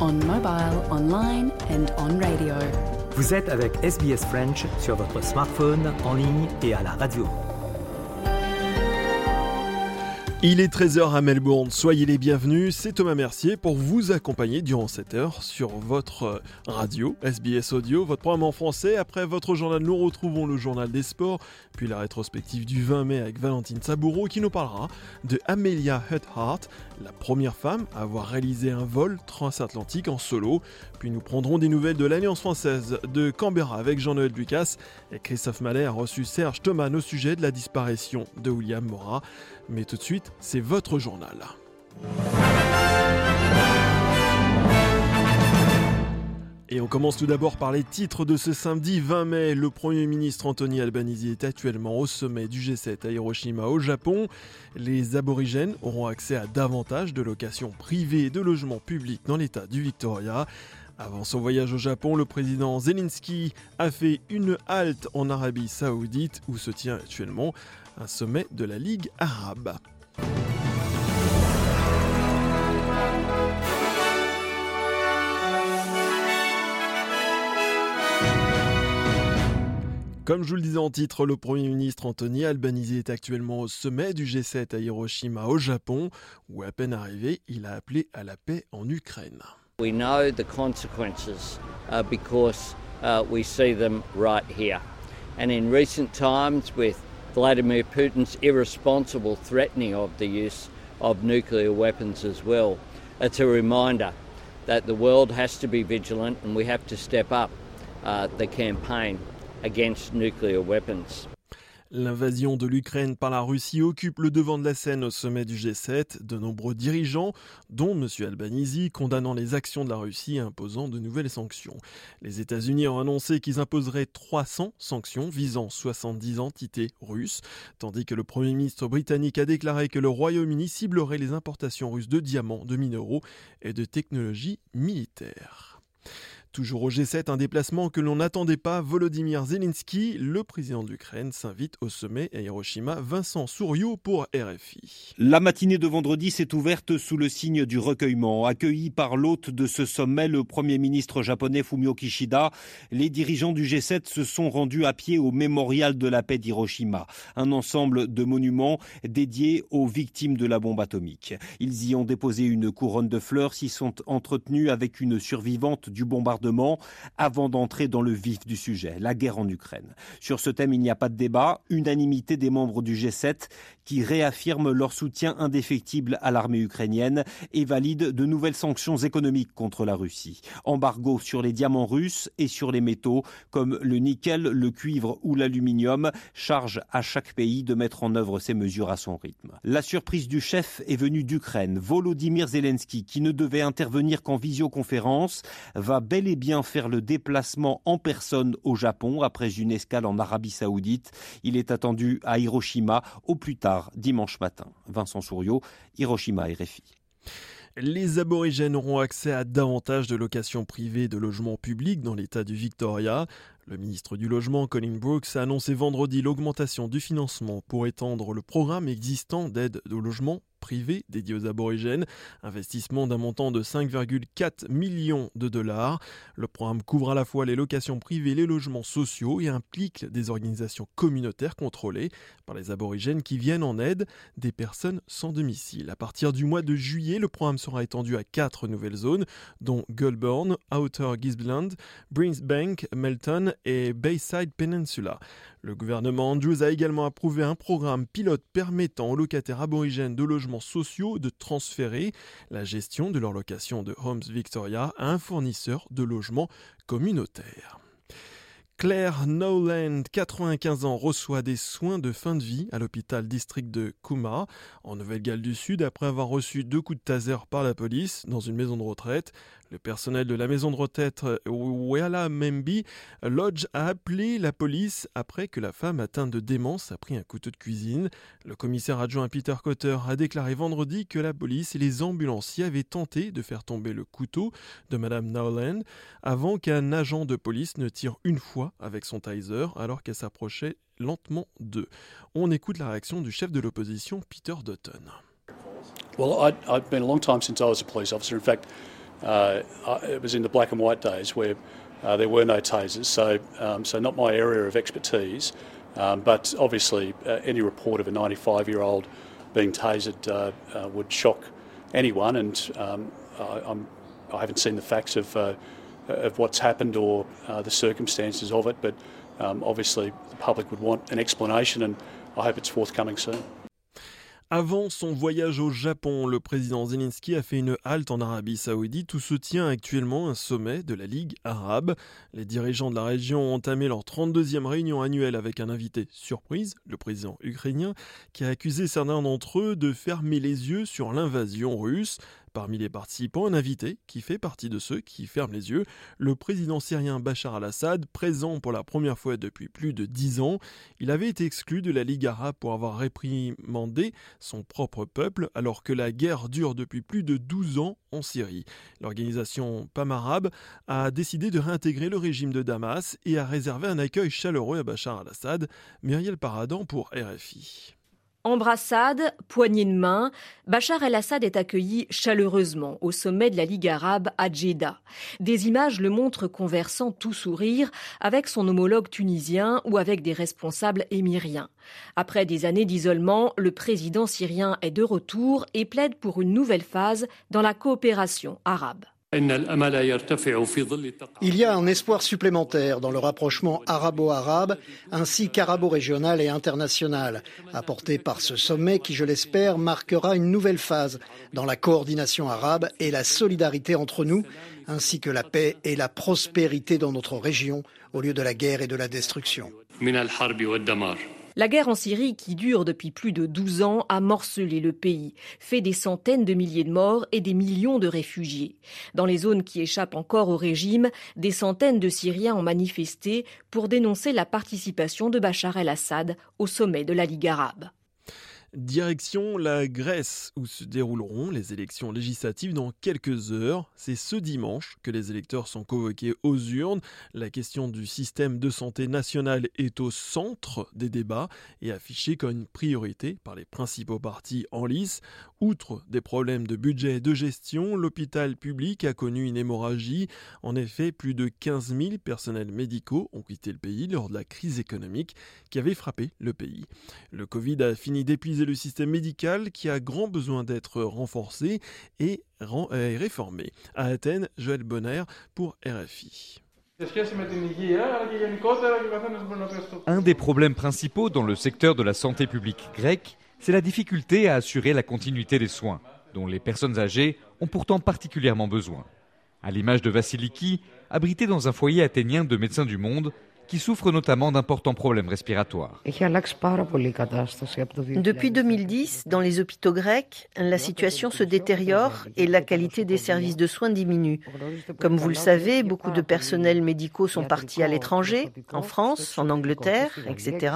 on mobile, online and on radio. Vous êtes avec SBS French sur votre smartphone, en ligne et à la radio. Il est 13h à Melbourne, soyez les bienvenus, c'est Thomas Mercier pour vous accompagner durant cette heure sur votre radio SBS Audio, votre programme en français. Après votre journal, nous retrouvons le journal des sports, puis la rétrospective du 20 mai avec Valentine Saboureau qui nous parlera de Amelia Earhart, la première femme à avoir réalisé un vol transatlantique en solo. Puis nous prendrons des nouvelles de l'Alliance française de Canberra avec Jean-Noël Ducasse et Christophe Mallet a reçu Serge Thomas au sujet de la disparition de William Mora. Mais tout de suite, c'est votre journal. Et on commence tout d'abord par les titres de ce samedi 20 mai. Le Premier ministre Anthony Albanese est actuellement au sommet du G7 à Hiroshima au Japon. Les aborigènes auront accès à davantage de locations privées et de logements publics dans l'état du Victoria. Avant son voyage au Japon, le président Zelensky a fait une halte en Arabie saoudite où se tient actuellement un sommet de la Ligue arabe. Comme je vous le disais en titre, le Premier ministre Anthony Albanese est actuellement au sommet du G7 à Hiroshima au Japon, où à peine arrivé, il a appelé à la paix en Ukraine. We know the consequences uh, because uh, we see them right here. And in recent times, with Vladimir Putin's irresponsible threatening of the use of nuclear weapons as well, it's a reminder that the world has to be vigilant and we have to step up uh, the campaign L'invasion de l'Ukraine par la Russie occupe le devant de la scène au sommet du G7. De nombreux dirigeants, dont M. Albanese, condamnant les actions de la Russie et imposant de nouvelles sanctions. Les États-Unis ont annoncé qu'ils imposeraient 300 sanctions visant 70 entités russes, tandis que le Premier ministre britannique a déclaré que le Royaume-Uni ciblerait les importations russes de diamants, de minéraux et de technologies militaires. Toujours au G7, un déplacement que l'on n'attendait pas, Volodymyr Zelensky, le président de l'Ukraine, s'invite au sommet à Hiroshima. Vincent Souriau pour RFI. La matinée de vendredi s'est ouverte sous le signe du recueillement. Accueilli par l'hôte de ce sommet, le Premier ministre japonais Fumio Kishida, les dirigeants du G7 se sont rendus à pied au mémorial de la paix d'Hiroshima, un ensemble de monuments dédiés aux victimes de la bombe atomique. Ils y ont déposé une couronne de fleurs, s'y sont entretenus avec une survivante du bombardement avant d'entrer dans le vif du sujet, la guerre en Ukraine. Sur ce thème, il n'y a pas de débat, unanimité des membres du G7 qui réaffirment leur soutien indéfectible à l'armée ukrainienne et valident de nouvelles sanctions économiques contre la Russie. Embargo sur les diamants russes et sur les métaux comme le nickel, le cuivre ou l'aluminium, charge à chaque pays de mettre en œuvre ces mesures à son rythme. La surprise du chef est venue d'Ukraine. Volodymyr Zelensky, qui ne devait intervenir qu'en visioconférence, va bel et bien faire le déplacement en personne au Japon après une escale en Arabie Saoudite. Il est attendu à Hiroshima au plus tard dimanche matin. Vincent Souriau, Hiroshima RFI. Les aborigènes auront accès à davantage de locations privées de logements publics dans l'état du Victoria. Le ministre du Logement, Colin Brooks, a annoncé vendredi l'augmentation du financement pour étendre le programme existant d'aide au logement privé dédié aux aborigènes, investissement d'un montant de 5,4 millions de dollars. Le programme couvre à la fois les locations privées, les logements sociaux et implique des organisations communautaires contrôlées par les aborigènes qui viennent en aide des personnes sans domicile. À partir du mois de juillet, le programme sera étendu à quatre nouvelles zones, dont Goulburn, Outer Gisborne, Brisbane, Melton et Bayside Peninsula. Le gouvernement Andrews a également approuvé un programme pilote permettant aux locataires aborigènes de logements sociaux de transférer la gestion de leur location de Homes Victoria à un fournisseur de logements communautaires. Claire Nowland, 95 ans, reçoit des soins de fin de vie à l'hôpital district de Kuma, en Nouvelle-Galles du Sud, après avoir reçu deux coups de taser par la police dans une maison de retraite. Le personnel de la maison de retraite Wela Membi Lodge a appelé la police après que la femme atteinte de démence a pris un couteau de cuisine. Le commissaire adjoint Peter Cotter a déclaré vendredi que la police et les ambulanciers avaient tenté de faire tomber le couteau de Madame Nowland avant qu'un agent de police ne tire une fois avec son taser alors qu'elle s'approchait lentement d'eux. On écoute la réaction du chef de l'opposition Peter Dutton. Well, I've been a long time since I was a police officer. In fact, uh, it was in the black and white days where uh, there were no tasers, so um, so not my area of expertise. Um, but obviously, uh, any report of a 95-year-old being tasered uh, uh, would shock anyone, and um, I, I haven't seen the facts of uh, of what's happened or the circumstances of it, but um, obviously the public would want an explanation, and I hope it's forthcoming soon. Avant son voyage au Japon, le président Zelensky a fait une halte en Arabie saoudite où se tient actuellement un sommet de la Ligue arabe. Les dirigeants de la région ont entamé leur 32e réunion annuelle avec un invité surprise, le président ukrainien, qui a accusé certains d'entre eux de fermer les yeux sur l'invasion russe. Parmi les participants, un invité qui fait partie de ceux qui ferment les yeux, le président syrien Bachar al-Assad, présent pour la première fois depuis plus de dix ans. Il avait été exclu de la Ligue arabe pour avoir réprimandé son propre peuple alors que la guerre dure depuis plus de 12 ans en Syrie. L'organisation PAM arabe a décidé de réintégrer le régime de Damas et a réservé un accueil chaleureux à Bachar al-Assad. Muriel Paradan pour RFI. Embrassade, poignée de main, Bachar el-Assad est accueilli chaleureusement au sommet de la Ligue arabe à Jeddah. Des images le montrent conversant tout sourire avec son homologue tunisien ou avec des responsables émiriens. Après des années d'isolement, le président syrien est de retour et plaide pour une nouvelle phase dans la coopération arabe. Il y a un espoir supplémentaire dans le rapprochement arabo-arabe ainsi qu'arabo-régional et international, apporté par ce sommet qui, je l'espère, marquera une nouvelle phase dans la coordination arabe et la solidarité entre nous, ainsi que la paix et la prospérité dans notre région au lieu de la guerre et de la destruction. La guerre en Syrie, qui dure depuis plus de 12 ans, a morcelé le pays, fait des centaines de milliers de morts et des millions de réfugiés. Dans les zones qui échappent encore au régime, des centaines de Syriens ont manifesté pour dénoncer la participation de Bachar el-Assad au sommet de la Ligue arabe. Direction la Grèce, où se dérouleront les élections législatives dans quelques heures. C'est ce dimanche que les électeurs sont convoqués aux urnes. La question du système de santé national est au centre des débats et affichée comme une priorité par les principaux partis en lice. Outre des problèmes de budget et de gestion, l'hôpital public a connu une hémorragie. En effet, plus de 15 000 personnels médicaux ont quitté le pays lors de la crise économique qui avait frappé le pays. Le Covid a fini d'épuiser le système médical qui a grand besoin d'être renforcé et réformé. À Athènes, Joël Bonner pour RFI. Un des problèmes principaux dans le secteur de la santé publique grecque c'est la difficulté à assurer la continuité des soins, dont les personnes âgées ont pourtant particulièrement besoin. À l'image de Vassiliki, abrité dans un foyer athénien de médecins du monde, qui souffre notamment d'importants problèmes respiratoires. Depuis 2010, dans les hôpitaux grecs, la situation se détériore et la qualité des services de soins diminue. Comme vous le savez, beaucoup de personnels médicaux sont partis à l'étranger, en France, en Angleterre, etc.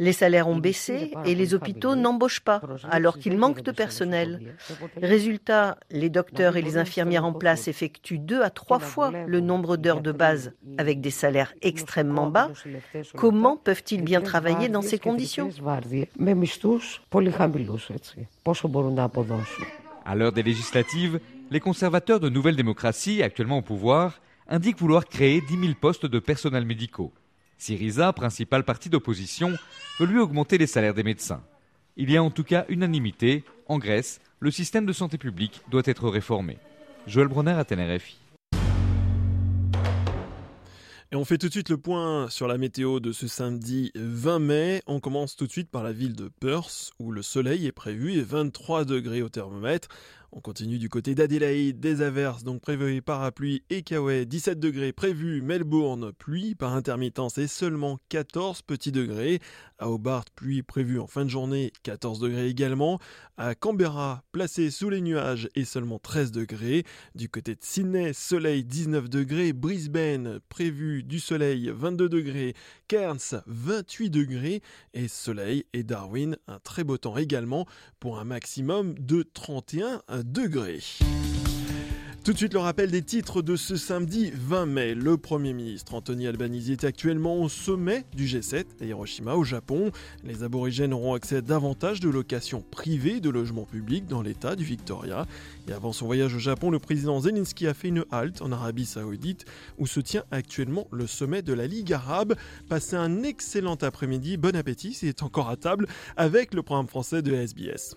Les salaires ont baissé et les hôpitaux n'embauchent pas, alors qu'il manque de personnel. Résultat, les docteurs et les infirmières en place effectuent deux à trois fois le nombre d'heures de base avec des salaires extrêmement bas, comment peuvent-ils bien travailler dans ces conditions À l'heure des législatives, les conservateurs de Nouvelle Démocratie, actuellement au pouvoir, indiquent vouloir créer 10 000 postes de personnel médicaux. Syriza, principal parti d'opposition, veut lui augmenter les salaires des médecins. Il y a en tout cas unanimité. En Grèce, le système de santé publique doit être réformé. Joël Bronner à TNRFI. Et on fait tout de suite le point sur la météo de ce samedi 20 mai. On commence tout de suite par la ville de Perth où le soleil est prévu et 23 degrés au thermomètre. On continue du côté d'Adélaïde, des averses donc prévues parapluie et Kauai, 17 degrés prévus, Melbourne, pluie par intermittence et seulement 14 petits degrés. À Hobart, pluie prévue en fin de journée, 14 degrés également. À Canberra, placé sous les nuages et seulement 13 degrés. Du côté de Sydney, soleil 19 degrés. Brisbane, prévu du soleil 22 degrés. Cairns, 28 degrés. Et soleil et Darwin, un très beau temps également pour un maximum de 31 degrés. Tout de suite le rappel des titres de ce samedi 20 mai. Le Premier ministre Anthony Albanese est actuellement au sommet du G7 à Hiroshima au Japon. Les aborigènes auront accès à davantage de locations privées de logements publics dans l'état du Victoria. Et avant son voyage au Japon, le président Zelensky a fait une halte en Arabie Saoudite où se tient actuellement le sommet de la Ligue arabe. Passez un excellent après-midi, bon appétit, c'est encore à table avec le programme français de SBS.